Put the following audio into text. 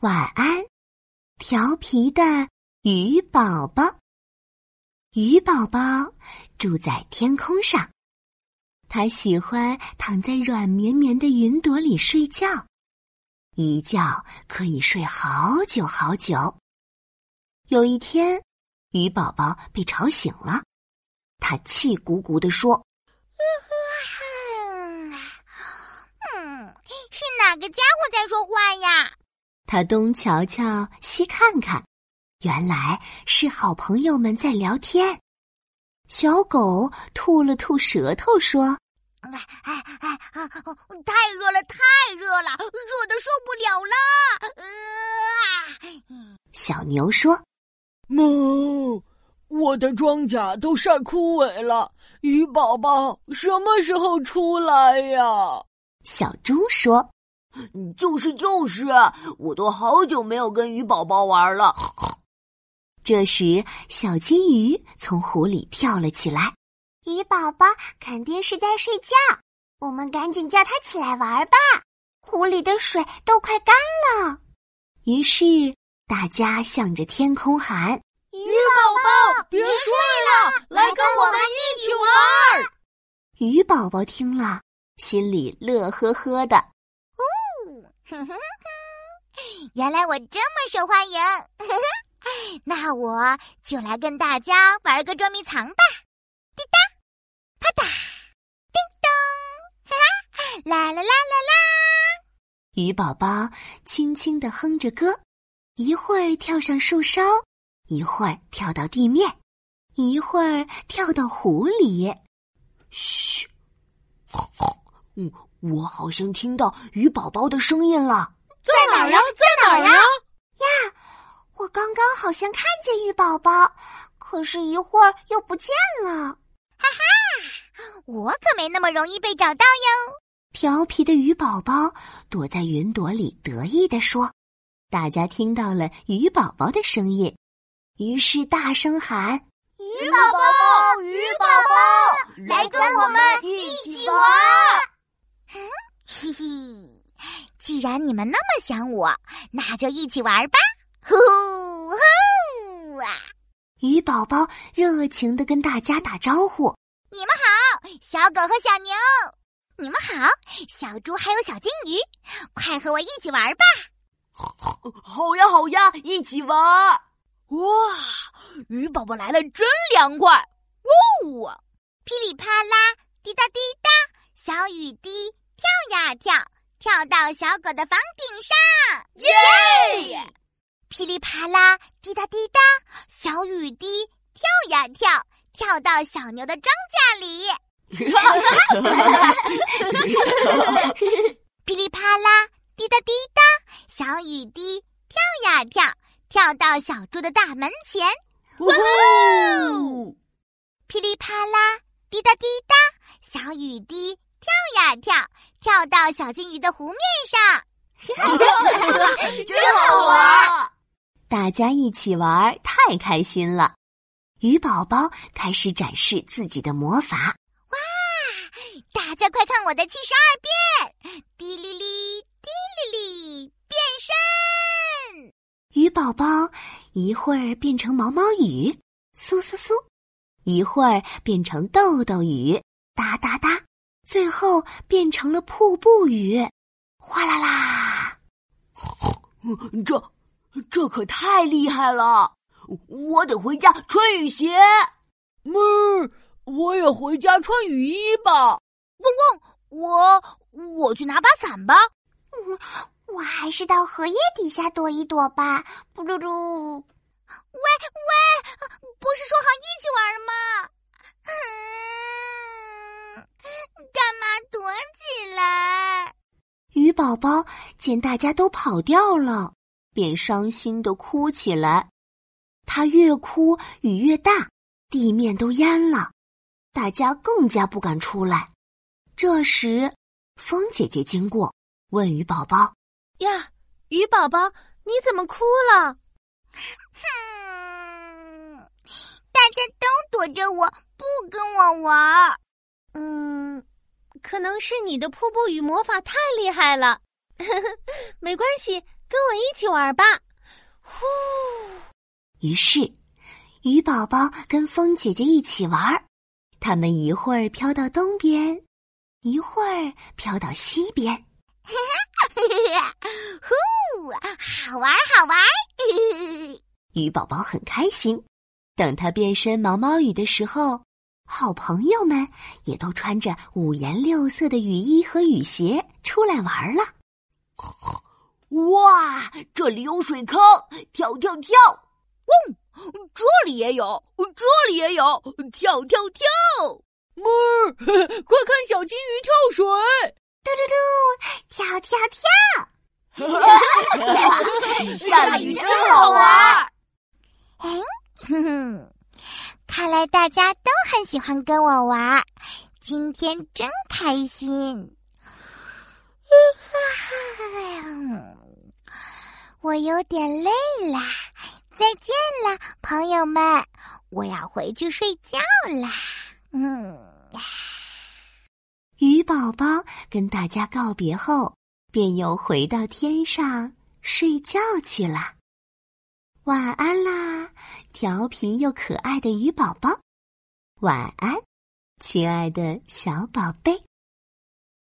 晚安，调皮的鱼宝宝。鱼宝宝住在天空上，他喜欢躺在软绵绵的云朵里睡觉，一觉可以睡好久好久。有一天，鱼宝宝被吵醒了，他气鼓鼓地说：“嗯，是哪个家伙在说话呀？”他东瞧瞧，西看看，原来是好朋友们在聊天。小狗吐了吐舌头，说：“哎哎哎啊！太热了，太热了，热的受不了了！”呃，小牛说：“哞，我的庄稼都晒枯萎了，鱼宝宝什么时候出来呀？”小猪说。就是就是，我都好久没有跟鱼宝宝玩了。这时，小金鱼从湖里跳了起来。鱼宝宝肯定是在睡觉，我们赶紧叫它起来玩吧。湖里的水都快干了。于是，大家向着天空喊：“鱼宝宝，别睡了，来跟我们一起玩。”鱼宝宝听了，心里乐呵呵的。哼哼哼，原来我这么受欢迎，那我就来跟大家玩个捉迷藏吧！滴答，啪嗒，叮咚，哈哈，啦啦啦啦啦！鱼宝宝轻轻的哼着歌，一会儿跳上树梢，一会儿跳到地面，一会儿跳到湖里。嘘，嗯。我好像听到鱼宝宝的声音了，在哪儿呀？在哪儿呀？呀，我刚刚好像看见鱼宝宝，可是一会儿又不见了。哈哈，我可没那么容易被找到哟！调皮的鱼宝宝躲在云朵里，得意地说：“大家听到了鱼宝宝的声音，于是大声喊：鱼宝宝，鱼宝宝，来跟我们一起既然你们那么想我，那就一起玩吧！呼呼呼啊！鱼宝宝热情的跟大家打招呼：“你们好，小狗和小牛！你们好，小猪还有小金鱼！快和我一起玩吧！”好呀，好呀，一起玩！哇，鱼宝宝来了，真凉快！哦，噼里啪啦，滴答滴答，小雨滴。跳呀跳，跳到小狗的房顶上，耶！噼里啪啦，滴答滴答，小雨滴跳呀跳，跳到小牛的庄稼里。噼里啪啦，滴答滴答，小雨滴跳呀跳，跳到小猪的大门前。哇哦！噼里啪啦，滴答滴答，小雨滴跳跳。跳到小金鱼的湖面上 真好玩！大家一起玩，太开心了。鱼宝宝开始展示自己的魔法。哇！大家快看我的七十二变！滴哩哩，滴哩哩，变身！鱼宝宝一会儿变成毛毛雨，嗖嗖嗖；一会儿变成豆豆雨，哒哒哒。最后变成了瀑布雨，哗啦啦！这这可太厉害了！我得回家穿雨鞋。嗯，我也回家穿雨衣吧。嗡嗡，我我去拿把伞吧。嗯，我还是到荷叶底下躲一躲吧。咕噜噜！喂喂，不是说好一起玩吗？干嘛躲起来？鱼宝宝见大家都跑掉了，便伤心的哭起来。他越哭雨越大，地面都淹了，大家更加不敢出来。这时，风姐姐经过，问鱼宝宝：“呀，鱼宝宝，你怎么哭了？”哼，大家都躲着我，不跟我玩。嗯。可能是你的瀑布雨魔法太厉害了，没关系，跟我一起玩吧。呼！于是，鱼宝宝跟风姐姐一起玩。他们一会儿飘到东边，一会儿飘到西边。哈哈，呼，好玩好玩！鱼宝宝很开心。等它变身毛毛雨的时候，好朋友们也都穿着五颜六色的雨衣和雨鞋出来玩了。哇，这里有水坑，跳跳跳！嗡，这里也有，这里也有，跳跳跳！妹儿，快看小金鱼跳水！嘟嘟嘟，跳跳跳！下雨真好玩。哎，哼哼，看来大家都很喜欢跟我玩，今天真开心。我有点累啦，再见了，朋友们，我要回去睡觉啦。嗯，鱼宝宝跟大家告别后，便又回到天上睡觉去了。晚安啦，调皮又可爱的鱼宝宝，晚安，亲爱的小宝贝。